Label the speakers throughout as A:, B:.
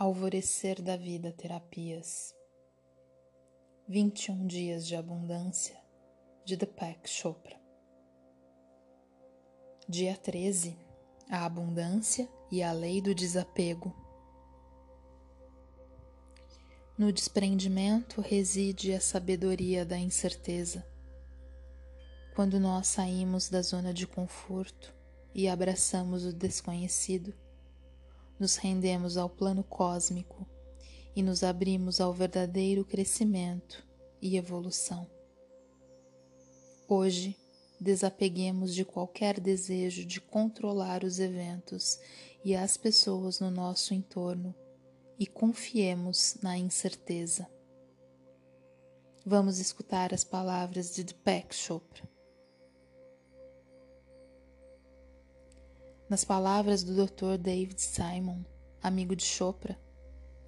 A: Alvorecer da Vida Terapias. 21 Dias de Abundância de Deepak Chopra. Dia 13 A Abundância e a Lei do Desapego. No desprendimento reside a sabedoria da incerteza. Quando nós saímos da zona de conforto e abraçamos o desconhecido, nos rendemos ao plano cósmico e nos abrimos ao verdadeiro crescimento e evolução. Hoje, desapeguemos de qualquer desejo de controlar os eventos e as pessoas no nosso entorno e confiemos na incerteza. Vamos escutar as palavras de Deepak Chopra. Nas palavras do Dr. David Simon, amigo de Chopra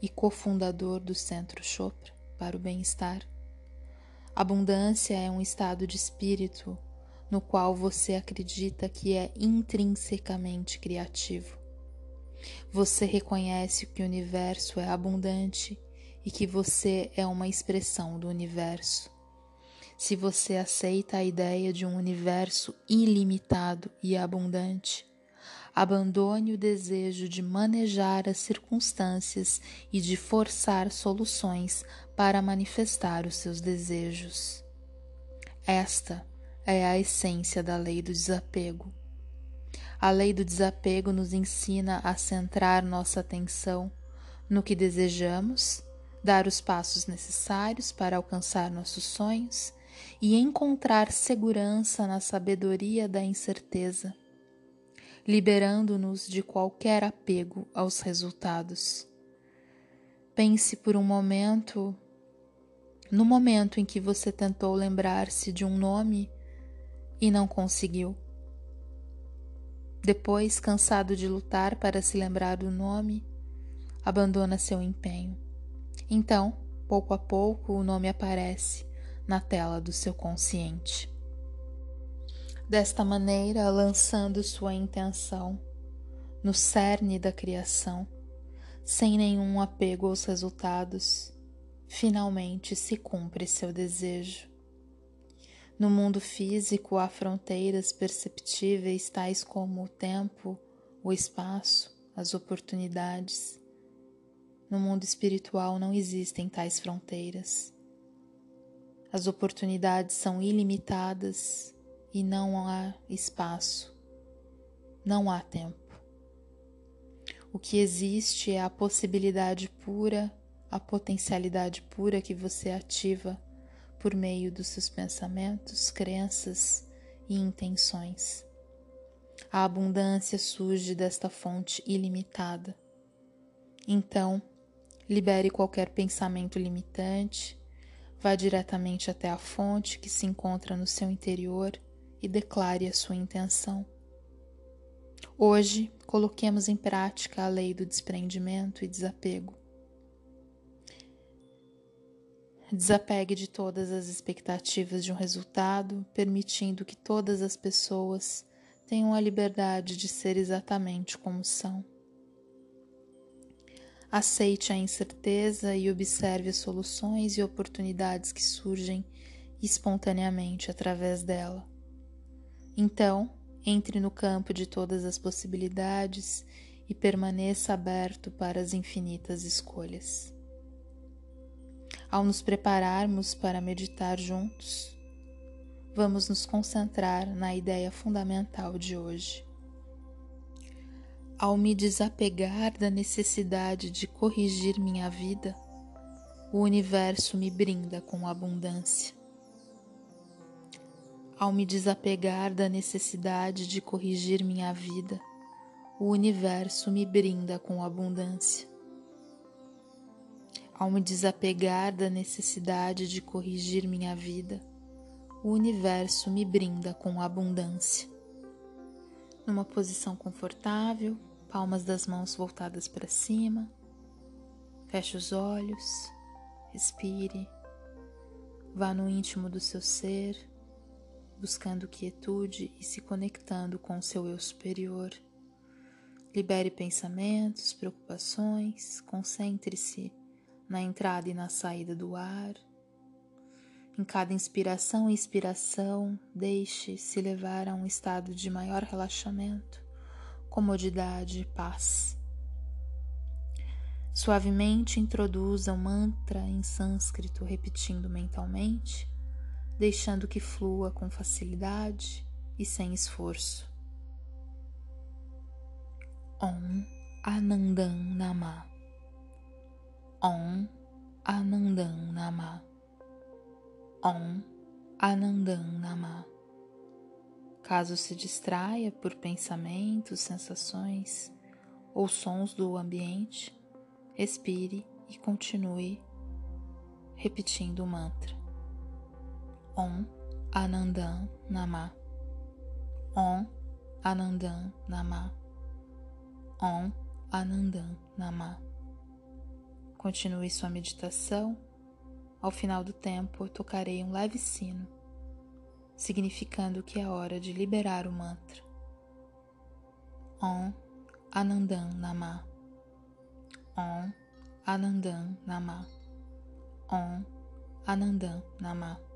A: e cofundador do Centro Chopra para o Bem-Estar, abundância é um estado de espírito no qual você acredita que é intrinsecamente criativo. Você reconhece que o universo é abundante e que você é uma expressão do universo. Se você aceita a ideia de um universo ilimitado e abundante, abandone o desejo de manejar as circunstâncias e de forçar soluções para manifestar os seus desejos. Esta é a essência da lei do desapego. A lei do desapego nos ensina a centrar nossa atenção no que desejamos, dar os passos necessários para alcançar nossos sonhos e encontrar segurança na sabedoria da incerteza liberando-nos de qualquer apego aos resultados. Pense por um momento no momento em que você tentou lembrar-se de um nome e não conseguiu. Depois, cansado de lutar para se lembrar do nome, abandona seu empenho. Então, pouco a pouco, o nome aparece na tela do seu consciente desta maneira lançando sua intenção no cerne da criação, sem nenhum apego aos resultados, finalmente se cumpre seu desejo. No mundo físico há fronteiras perceptíveis tais como o tempo, o espaço, as oportunidades. No mundo espiritual não existem tais fronteiras. As oportunidades são ilimitadas e não há espaço, não há tempo. O que existe é a possibilidade pura, a potencialidade pura que você ativa por meio dos seus pensamentos, crenças e intenções. A abundância surge desta fonte ilimitada. Então, libere qualquer pensamento limitante, vá diretamente até a fonte que se encontra no seu interior e declare a sua intenção. Hoje, coloquemos em prática a lei do desprendimento e desapego. Desapegue de todas as expectativas de um resultado, permitindo que todas as pessoas tenham a liberdade de ser exatamente como são. Aceite a incerteza e observe as soluções e oportunidades que surgem espontaneamente através dela. Então, entre no campo de todas as possibilidades e permaneça aberto para as infinitas escolhas. Ao nos prepararmos para meditar juntos, vamos nos concentrar na ideia fundamental de hoje. Ao me desapegar da necessidade de corrigir minha vida, o universo me brinda com abundância ao me desapegar da necessidade de corrigir minha vida, o universo me brinda com abundância. Ao me desapegar da necessidade de corrigir minha vida, o universo me brinda com abundância. Numa posição confortável, palmas das mãos voltadas para cima, feche os olhos, respire, vá no íntimo do seu ser buscando quietude e se conectando com seu eu superior, Libere pensamentos, preocupações, concentre-se na entrada e na saída do ar. Em cada inspiração e expiração, deixe-se levar a um estado de maior relaxamento, comodidade e paz. Suavemente introduza um mantra em sânscrito, repetindo mentalmente, deixando que flua com facilidade e sem esforço. Om Anandam Nama. Om Anandam Nama. Om Anandam Nama. Caso se distraia por pensamentos, sensações ou sons do ambiente, expire e continue repetindo o mantra. Om Anandam Nama. Om Anandam Nama. Om Anandam Nama. Continue sua meditação. Ao final do tempo, eu tocarei um leve sino, significando que é hora de liberar o mantra. Om Anandam Nama. Om Anandam Nama. Om Anandam Nama.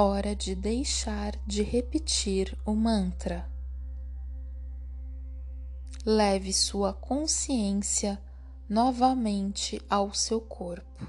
A: Hora de deixar de repetir o mantra. Leve sua consciência novamente ao seu corpo.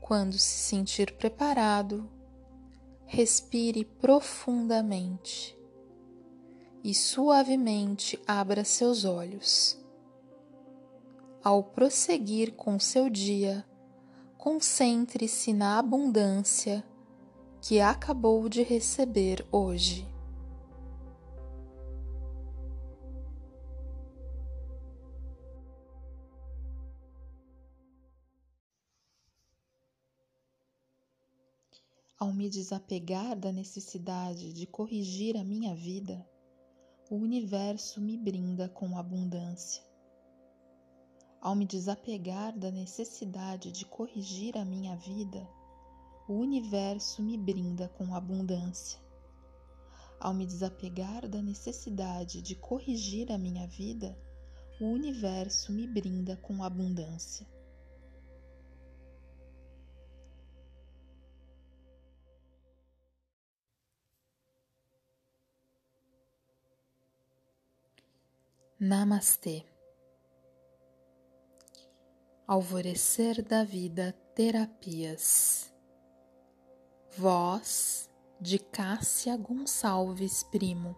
A: Quando se sentir preparado, respire profundamente e suavemente abra seus olhos. Ao prosseguir com seu dia, concentre-se na abundância que acabou de receber hoje. Ao me desapegar da necessidade de corrigir a minha vida, o universo me brinda com abundância ao me desapegar da necessidade de corrigir a minha vida, o universo me brinda com abundância. Ao me desapegar da necessidade de corrigir a minha vida, o universo me brinda com abundância. Namastê. Alvorecer da Vida Terapias. Voz de Cássia Gonçalves Primo.